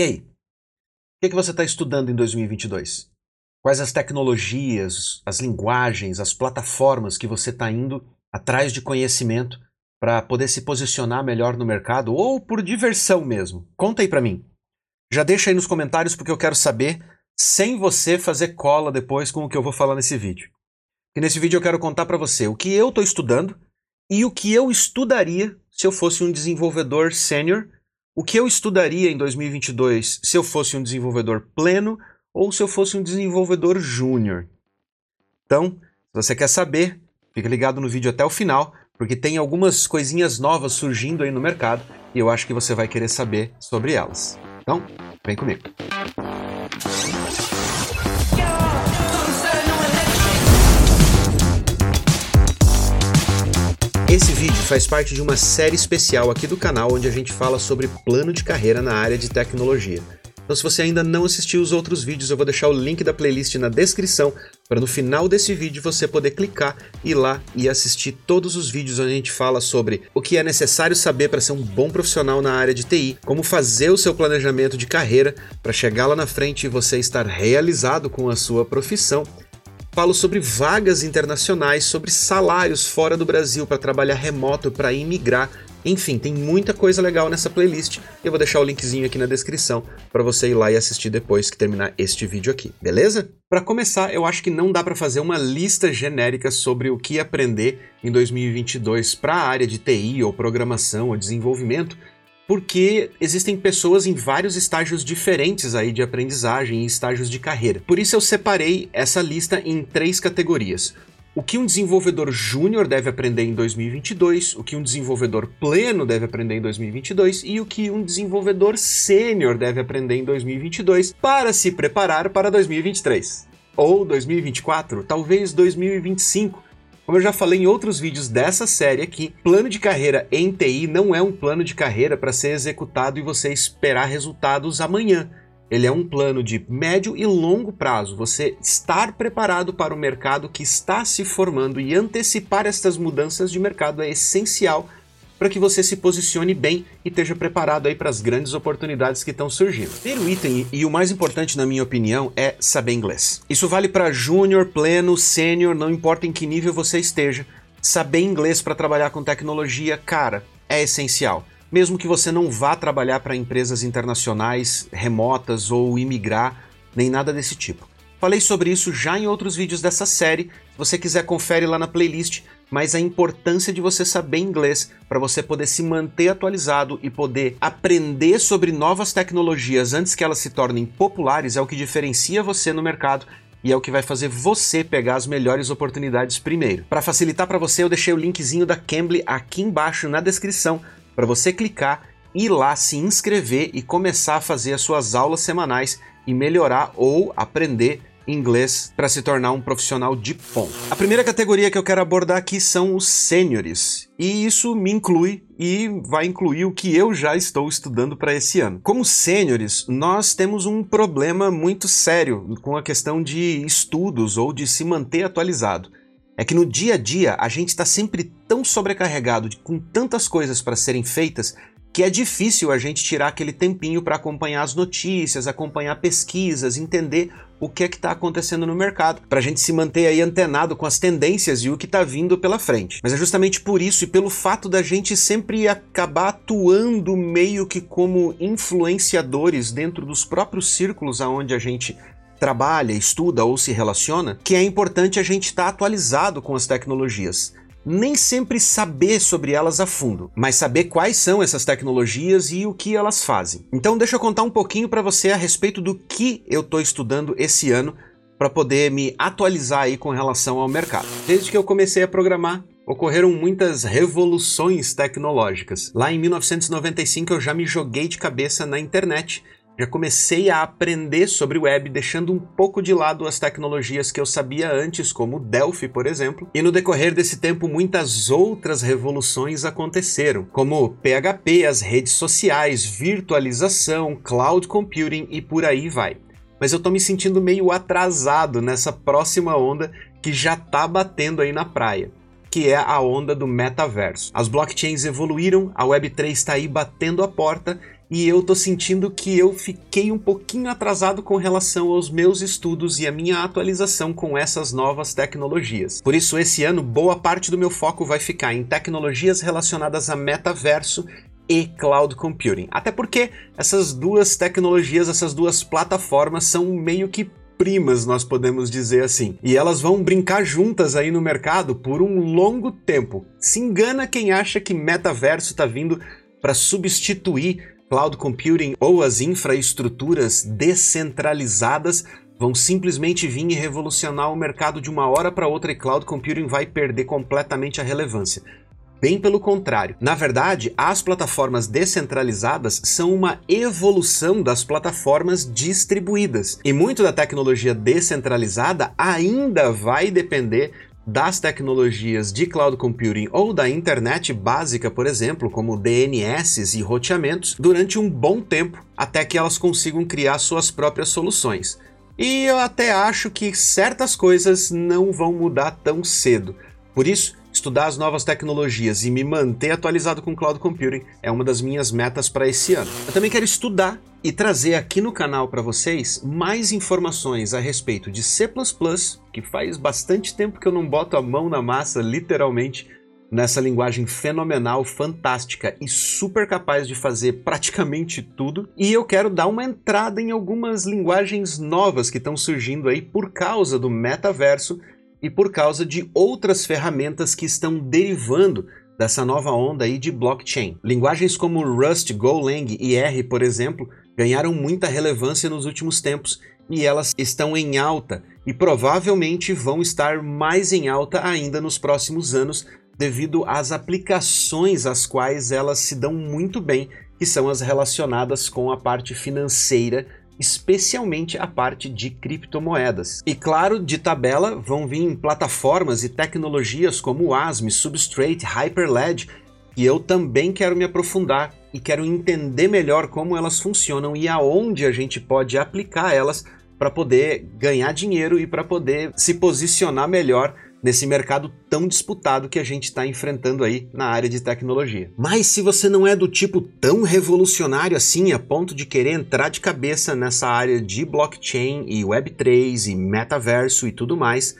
E aí? O que, que você está estudando em 2022? Quais as tecnologias, as linguagens, as plataformas que você está indo atrás de conhecimento para poder se posicionar melhor no mercado ou por diversão mesmo? Conta aí para mim. Já deixa aí nos comentários porque eu quero saber sem você fazer cola depois com o que eu vou falar nesse vídeo. E nesse vídeo eu quero contar para você o que eu estou estudando e o que eu estudaria se eu fosse um desenvolvedor sênior, o que eu estudaria em 2022 se eu fosse um desenvolvedor pleno ou se eu fosse um desenvolvedor júnior. Então, se você quer saber, fica ligado no vídeo até o final, porque tem algumas coisinhas novas surgindo aí no mercado e eu acho que você vai querer saber sobre elas. Então, vem comigo. Esse vídeo faz parte de uma série especial aqui do canal onde a gente fala sobre plano de carreira na área de tecnologia. Então se você ainda não assistiu os outros vídeos, eu vou deixar o link da playlist na descrição para no final desse vídeo você poder clicar, ir lá e assistir todos os vídeos onde a gente fala sobre o que é necessário saber para ser um bom profissional na área de TI, como fazer o seu planejamento de carreira para chegar lá na frente e você estar realizado com a sua profissão Falo sobre vagas internacionais, sobre salários fora do Brasil para trabalhar remoto, para imigrar. Enfim, tem muita coisa legal nessa playlist. Eu vou deixar o linkzinho aqui na descrição para você ir lá e assistir depois que terminar este vídeo aqui, beleza? Para começar, eu acho que não dá para fazer uma lista genérica sobre o que aprender em 2022 para a área de TI ou programação ou desenvolvimento, porque existem pessoas em vários estágios diferentes aí de aprendizagem e estágios de carreira. Por isso eu separei essa lista em três categorias. O que um desenvolvedor júnior deve aprender em 2022, o que um desenvolvedor pleno deve aprender em 2022 e o que um desenvolvedor sênior deve aprender em 2022 para se preparar para 2023. Ou 2024, talvez 2025 como eu já falei em outros vídeos dessa série aqui, plano de carreira em TI não é um plano de carreira para ser executado e você esperar resultados amanhã. Ele é um plano de médio e longo prazo. Você estar preparado para o mercado que está se formando e antecipar estas mudanças de mercado é essencial para que você se posicione bem e esteja preparado aí para as grandes oportunidades que estão surgindo. Primeiro item, e o mais importante na minha opinião, é saber inglês. Isso vale para júnior, pleno, sênior, não importa em que nível você esteja. Saber inglês para trabalhar com tecnologia, cara, é essencial. Mesmo que você não vá trabalhar para empresas internacionais, remotas ou imigrar, nem nada desse tipo. Falei sobre isso já em outros vídeos dessa série. Se você quiser, confere lá na playlist mas a importância de você saber inglês para você poder se manter atualizado e poder aprender sobre novas tecnologias antes que elas se tornem populares é o que diferencia você no mercado e é o que vai fazer você pegar as melhores oportunidades primeiro. Para facilitar para você, eu deixei o linkzinho da Cambly aqui embaixo na descrição para você clicar, ir lá, se inscrever e começar a fazer as suas aulas semanais e melhorar ou aprender inglês para se tornar um profissional de ponta. A primeira categoria que eu quero abordar aqui são os sêniores. E isso me inclui e vai incluir o que eu já estou estudando para esse ano. Como sêniores, nós temos um problema muito sério com a questão de estudos ou de se manter atualizado. É que no dia a dia a gente está sempre tão sobrecarregado com tantas coisas para serem feitas que é difícil a gente tirar aquele tempinho para acompanhar as notícias, acompanhar pesquisas, entender o que é que está acontecendo no mercado, para a gente se manter aí antenado com as tendências e o que está vindo pela frente. Mas é justamente por isso e pelo fato da gente sempre acabar atuando meio que como influenciadores dentro dos próprios círculos aonde a gente trabalha, estuda ou se relaciona, que é importante a gente estar tá atualizado com as tecnologias nem sempre saber sobre elas a fundo, mas saber quais são essas tecnologias e o que elas fazem. Então deixa eu contar um pouquinho para você a respeito do que eu estou estudando esse ano para poder me atualizar aí com relação ao mercado. Desde que eu comecei a programar, ocorreram muitas revoluções tecnológicas. Lá em 1995 eu já me joguei de cabeça na internet já comecei a aprender sobre web, deixando um pouco de lado as tecnologias que eu sabia antes, como Delphi, por exemplo. E no decorrer desse tempo, muitas outras revoluções aconteceram, como PHP, as redes sociais, virtualização, cloud computing e por aí vai. Mas eu tô me sentindo meio atrasado nessa próxima onda que já tá batendo aí na praia que é a onda do metaverso. As blockchains evoluíram, a Web3 está aí batendo a porta e eu tô sentindo que eu fiquei um pouquinho atrasado com relação aos meus estudos e a minha atualização com essas novas tecnologias. Por isso, esse ano, boa parte do meu foco vai ficar em tecnologias relacionadas a metaverso e cloud computing. Até porque essas duas tecnologias, essas duas plataformas são meio que primas, nós podemos dizer assim. E elas vão brincar juntas aí no mercado por um longo tempo. Se engana quem acha que metaverso está vindo para substituir cloud computing ou as infraestruturas descentralizadas vão simplesmente vir e revolucionar o mercado de uma hora para outra e cloud computing vai perder completamente a relevância. Bem pelo contrário. Na verdade, as plataformas descentralizadas são uma evolução das plataformas distribuídas. E muito da tecnologia descentralizada ainda vai depender das tecnologias de cloud computing ou da internet básica, por exemplo, como DNS e roteamentos, durante um bom tempo até que elas consigam criar suas próprias soluções. E eu até acho que certas coisas não vão mudar tão cedo. Por isso, estudar as novas tecnologias e me manter atualizado com cloud computing é uma das minhas metas para esse ano. Eu também quero estudar e trazer aqui no canal para vocês mais informações a respeito de C++, que faz bastante tempo que eu não boto a mão na massa, literalmente, nessa linguagem fenomenal, fantástica e super capaz de fazer praticamente tudo. E eu quero dar uma entrada em algumas linguagens novas que estão surgindo aí por causa do metaverso e por causa de outras ferramentas que estão derivando dessa nova onda aí de blockchain. Linguagens como Rust, Golang e R, por exemplo, ganharam muita relevância nos últimos tempos e elas estão em alta e provavelmente vão estar mais em alta ainda nos próximos anos devido às aplicações às quais elas se dão muito bem, que são as relacionadas com a parte financeira especialmente a parte de criptomoedas. E claro, de tabela vão vir plataformas e tecnologias como o ASM, Substrate, Hyperledge, e eu também quero me aprofundar e quero entender melhor como elas funcionam e aonde a gente pode aplicar elas para poder ganhar dinheiro e para poder se posicionar melhor nesse mercado tão disputado que a gente está enfrentando aí na área de tecnologia. Mas se você não é do tipo tão revolucionário assim a ponto de querer entrar de cabeça nessa área de blockchain e Web3 e metaverso e tudo mais,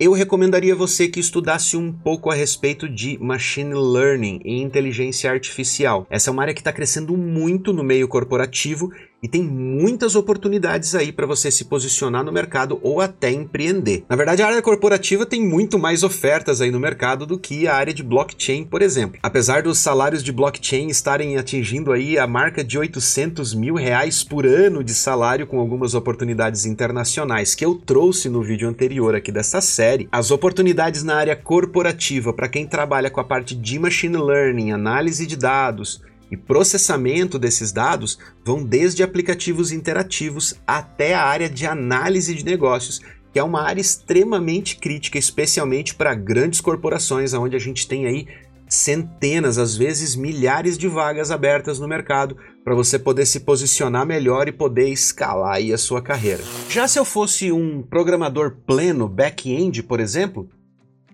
eu recomendaria você que estudasse um pouco a respeito de machine learning e inteligência artificial. Essa é uma área que está crescendo muito no meio corporativo e tem muitas oportunidades aí para você se posicionar no mercado ou até empreender. Na verdade, a área corporativa tem muito mais ofertas aí no mercado do que a área de blockchain, por exemplo. Apesar dos salários de blockchain estarem atingindo aí a marca de 800 mil reais por ano de salário com algumas oportunidades internacionais que eu trouxe no vídeo anterior aqui dessa série, as oportunidades na área corporativa para quem trabalha com a parte de machine learning, análise de dados, e processamento desses dados vão desde aplicativos interativos até a área de análise de negócios, que é uma área extremamente crítica, especialmente para grandes corporações, onde a gente tem aí centenas, às vezes milhares de vagas abertas no mercado para você poder se posicionar melhor e poder escalar aí a sua carreira. Já se eu fosse um programador pleno back-end, por exemplo,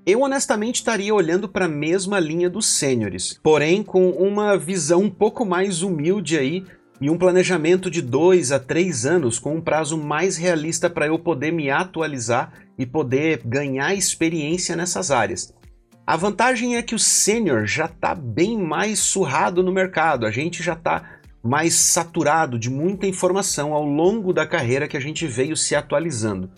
eu honestamente estaria olhando para a mesma linha dos sêniores, porém com uma visão um pouco mais humilde aí e um planejamento de dois a três anos com um prazo mais realista para eu poder me atualizar e poder ganhar experiência nessas áreas. A vantagem é que o sênior já está bem mais surrado no mercado, a gente já está mais saturado de muita informação ao longo da carreira que a gente veio se atualizando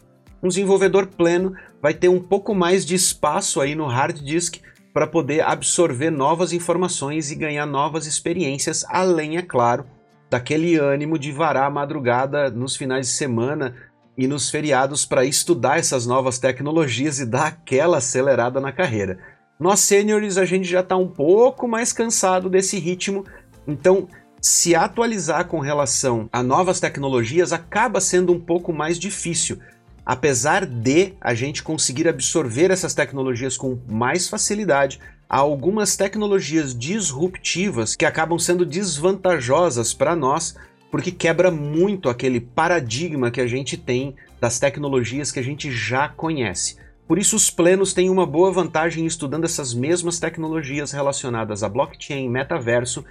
um desenvolvedor pleno vai ter um pouco mais de espaço aí no hard disk para poder absorver novas informações e ganhar novas experiências, além, é claro, daquele ânimo de varar a madrugada nos finais de semana e nos feriados para estudar essas novas tecnologias e dar aquela acelerada na carreira. Nós sêniores a gente já está um pouco mais cansado desse ritmo, então se atualizar com relação a novas tecnologias acaba sendo um pouco mais difícil, apesar de a gente conseguir absorver essas tecnologias com mais facilidade, há algumas tecnologias disruptivas que acabam sendo desvantajosas para nós, porque quebra muito aquele paradigma que a gente tem das tecnologias que a gente já conhece. Por isso, os plenos têm uma boa vantagem estudando essas mesmas tecnologias relacionadas a blockchain, metaverso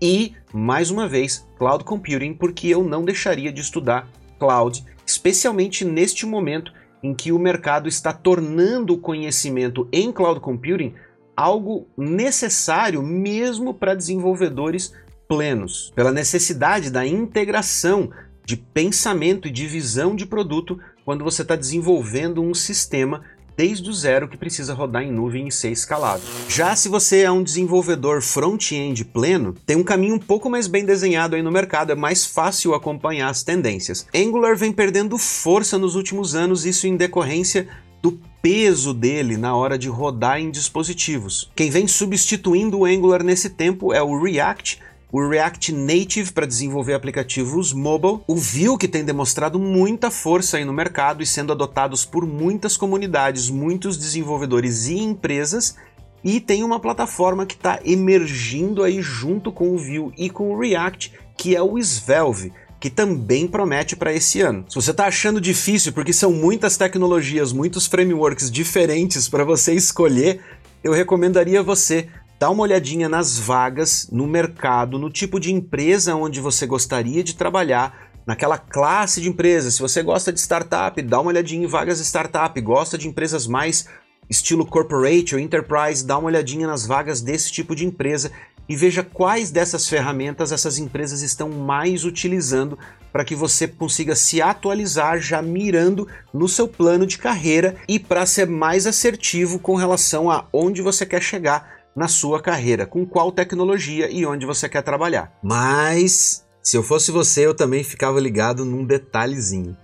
E, mais uma vez, cloud computing, porque eu não deixaria de estudar cloud, especialmente neste momento em que o mercado está tornando o conhecimento em cloud computing algo necessário mesmo para desenvolvedores plenos, pela necessidade da integração de pensamento e de visão de produto quando você está desenvolvendo um sistema desde o zero que precisa rodar em nuvem e ser escalável. Já se você é um desenvolvedor front-end pleno, tem um caminho um pouco mais bem desenhado aí no mercado, é mais fácil acompanhar as tendências. Angular vem perdendo força nos últimos anos, isso em decorrência do peso dele na hora de rodar em dispositivos. Quem vem substituindo o Angular nesse tempo é o React, o React Native para desenvolver aplicativos mobile, o Vue que tem demonstrado muita força aí no mercado e sendo adotados por muitas comunidades, muitos desenvolvedores e empresas, e tem uma plataforma que está emergindo aí junto com o Vue e com o React, que é o Svelte, que também promete para esse ano. Se você está achando difícil porque são muitas tecnologias, muitos frameworks diferentes para você escolher, eu recomendaria você dá uma olhadinha nas vagas no mercado, no tipo de empresa onde você gostaria de trabalhar, naquela classe de empresa. Se você gosta de startup, dá uma olhadinha em vagas startup, gosta de empresas mais estilo corporate ou enterprise, dá uma olhadinha nas vagas desse tipo de empresa e veja quais dessas ferramentas essas empresas estão mais utilizando para que você consiga se atualizar já mirando no seu plano de carreira e para ser mais assertivo com relação a onde você quer chegar na sua carreira, com qual tecnologia e onde você quer trabalhar. Mas, se eu fosse você, eu também ficava ligado num detalhezinho.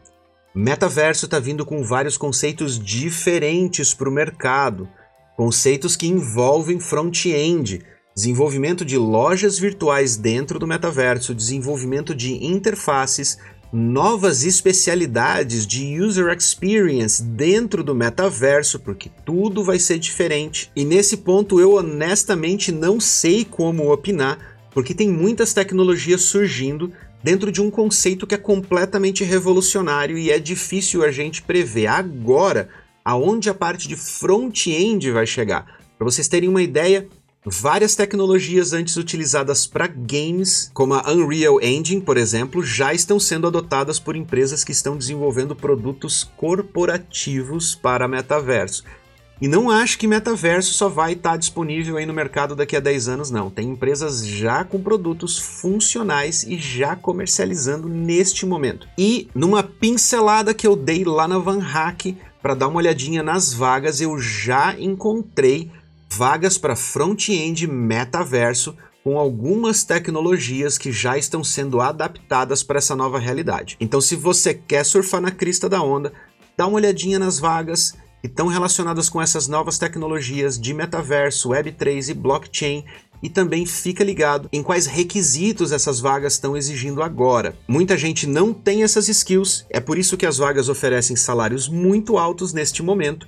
Metaverso está vindo com vários conceitos diferentes para o mercado, conceitos que envolvem front-end, desenvolvimento de lojas virtuais dentro do metaverso, desenvolvimento de interfaces, novas especialidades de user experience dentro do metaverso, porque tudo vai ser diferente. E nesse ponto eu honestamente não sei como opinar, porque tem muitas tecnologias surgindo dentro de um conceito que é completamente revolucionário e é difícil a gente prever agora aonde a parte de front-end vai chegar. Para vocês terem uma ideia, Várias tecnologias antes utilizadas para games, como a Unreal Engine, por exemplo, já estão sendo adotadas por empresas que estão desenvolvendo produtos corporativos para metaverso. E não acho que metaverso só vai estar disponível aí no mercado daqui a 10 anos, não. Tem empresas já com produtos funcionais e já comercializando neste momento. E numa pincelada que eu dei lá na Van Hack para dar uma olhadinha nas vagas, eu já encontrei vagas para front-end metaverso com algumas tecnologias que já estão sendo adaptadas para essa nova realidade. Então, se você quer surfar na crista da onda, dá uma olhadinha nas vagas que estão relacionadas com essas novas tecnologias de metaverso, Web3 e blockchain e também fica ligado em quais requisitos essas vagas estão exigindo agora. Muita gente não tem essas skills, é por isso que as vagas oferecem salários muito altos neste momento,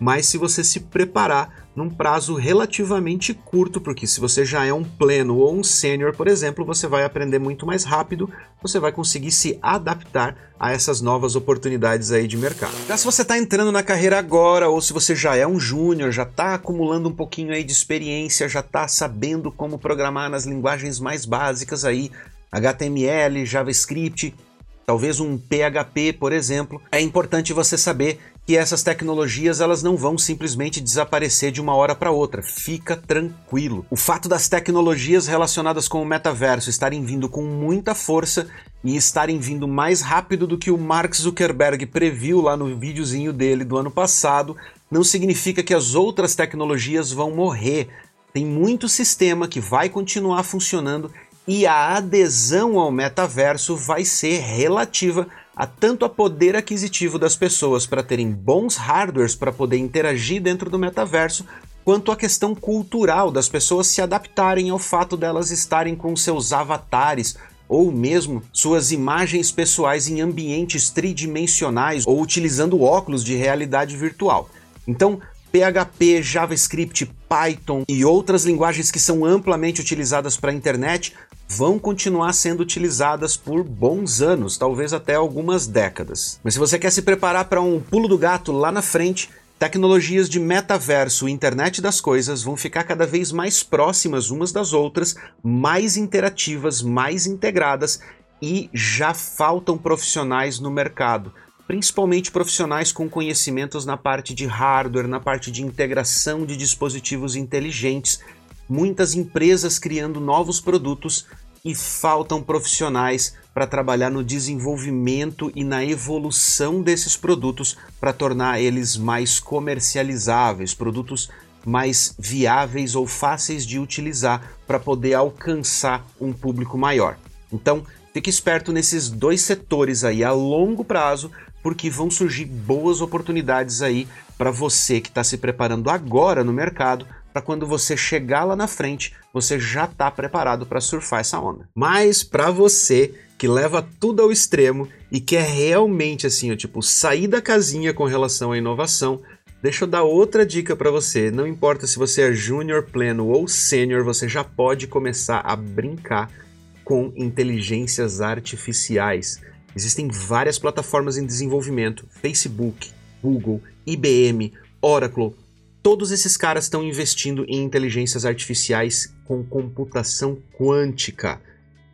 mas se você se preparar num prazo relativamente curto, porque se você já é um pleno ou um sênior, por exemplo, você vai aprender muito mais rápido, você vai conseguir se adaptar a essas novas oportunidades aí de mercado. Já se você está entrando na carreira agora, ou se você já é um júnior, já está acumulando um pouquinho aí de experiência, já está sabendo como programar nas linguagens mais básicas aí, HTML, JavaScript, talvez um PHP, por exemplo, é importante você saber que essas tecnologias elas não vão simplesmente desaparecer de uma hora para outra. Fica tranquilo. O fato das tecnologias relacionadas com o metaverso estarem vindo com muita força e estarem vindo mais rápido do que o Mark Zuckerberg previu lá no videozinho dele do ano passado, não significa que as outras tecnologias vão morrer. Tem muito sistema que vai continuar funcionando e a adesão ao metaverso vai ser relativa a tanto a poder aquisitivo das pessoas para terem bons hardwares para poder interagir dentro do metaverso, quanto a questão cultural das pessoas se adaptarem ao fato delas estarem com seus avatares ou mesmo suas imagens pessoais em ambientes tridimensionais ou utilizando óculos de realidade virtual. Então, PHP, JavaScript, Python e outras linguagens que são amplamente utilizadas para a internet vão continuar sendo utilizadas por bons anos, talvez até algumas décadas. Mas se você quer se preparar para um pulo do gato lá na frente, Tecnologias de metaverso e internet das coisas vão ficar cada vez mais próximas umas das outras, mais interativas, mais integradas e já faltam profissionais no mercado, principalmente profissionais com conhecimentos na parte de hardware, na parte de integração de dispositivos inteligentes. Muitas empresas criando novos produtos e faltam profissionais para trabalhar no desenvolvimento e na evolução desses produtos para tornar eles mais comercializáveis, produtos mais viáveis ou fáceis de utilizar para poder alcançar um público maior. Então, fique esperto nesses dois setores aí a longo prazo, porque vão surgir boas oportunidades aí para você que está se preparando agora no mercado para quando você chegar lá na frente, você já está preparado para surfar essa onda. Mas para você que leva tudo ao extremo e quer realmente assim, ó, tipo, sair da casinha com relação à inovação, deixa eu dar outra dica para você. Não importa se você é júnior, pleno ou sênior, você já pode começar a brincar com inteligências artificiais. Existem várias plataformas em desenvolvimento: Facebook, Google, IBM, Oracle, Todos esses caras estão investindo em inteligências artificiais com computação quântica.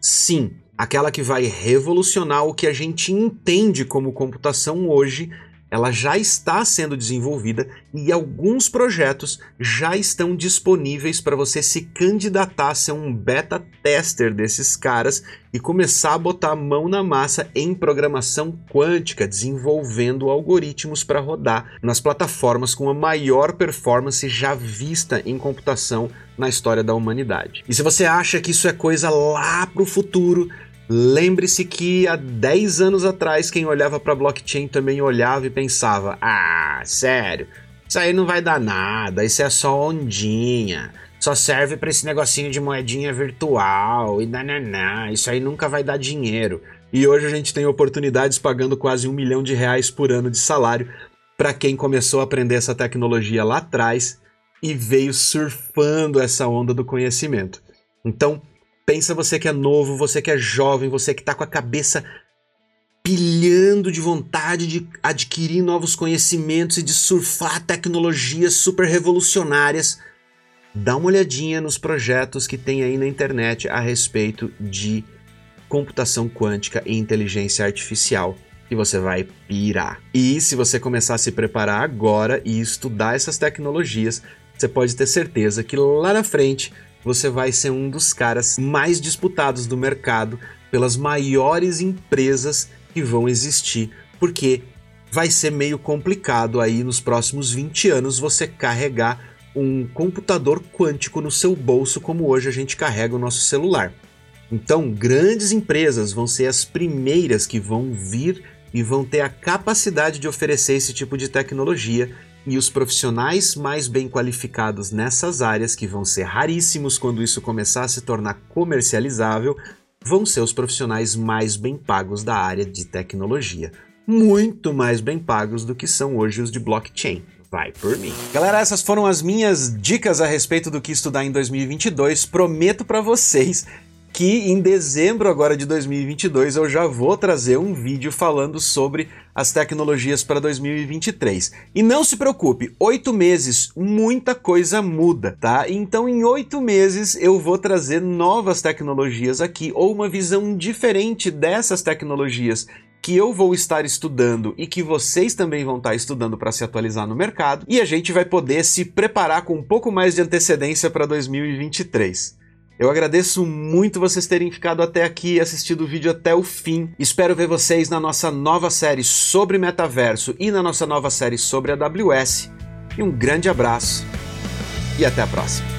Sim, aquela que vai revolucionar o que a gente entende como computação hoje ela já está sendo desenvolvida e alguns projetos já estão disponíveis para você se candidatar a ser um beta tester desses caras e começar a botar a mão na massa em programação quântica, desenvolvendo algoritmos para rodar nas plataformas com a maior performance já vista em computação na história da humanidade. E se você acha que isso é coisa lá para o futuro, Lembre-se que há 10 anos atrás quem olhava para blockchain também olhava e pensava: "Ah, sério, isso aí não vai dar nada, isso é só ondinha, só serve para esse negocinho de moedinha virtual e nananá, isso aí nunca vai dar dinheiro". E hoje a gente tem oportunidades pagando quase um milhão de reais por ano de salário para quem começou a aprender essa tecnologia lá atrás e veio surfando essa onda do conhecimento. Então, Pensa você que é novo, você que é jovem, você que está com a cabeça pilhando de vontade de adquirir novos conhecimentos e de surfar tecnologias super revolucionárias. Dá uma olhadinha nos projetos que tem aí na internet a respeito de computação quântica e inteligência artificial que você vai pirar. E se você começar a se preparar agora e estudar essas tecnologias, você pode ter certeza que lá na frente você vai ser um dos caras mais disputados do mercado pelas maiores empresas que vão existir, porque vai ser meio complicado aí nos próximos 20 anos você carregar um computador quântico no seu bolso como hoje a gente carrega o nosso celular. Então, grandes empresas vão ser as primeiras que vão vir e vão ter a capacidade de oferecer esse tipo de tecnologia e os profissionais mais bem qualificados nessas áreas, que vão ser raríssimos quando isso começar a se tornar comercializável, vão ser os profissionais mais bem pagos da área de tecnologia. Muito mais bem pagos do que são hoje os de blockchain. Vai por mim. Galera, essas foram as minhas dicas a respeito do que estudar em 2022. Prometo para vocês que em dezembro agora de 2022 eu já vou trazer um vídeo falando sobre as tecnologias para 2023. E não se preocupe, oito meses, muita coisa muda, tá? Então em oito meses eu vou trazer novas tecnologias aqui ou uma visão diferente dessas tecnologias que eu vou estar estudando e que vocês também vão estar estudando para se atualizar no mercado, e a gente vai poder se preparar com um pouco mais de antecedência para 2023. Eu agradeço muito vocês terem ficado até aqui e assistido o vídeo até o fim. Espero ver vocês na nossa nova série sobre metaverso e na nossa nova série sobre AWS. E um grande abraço e até a próxima.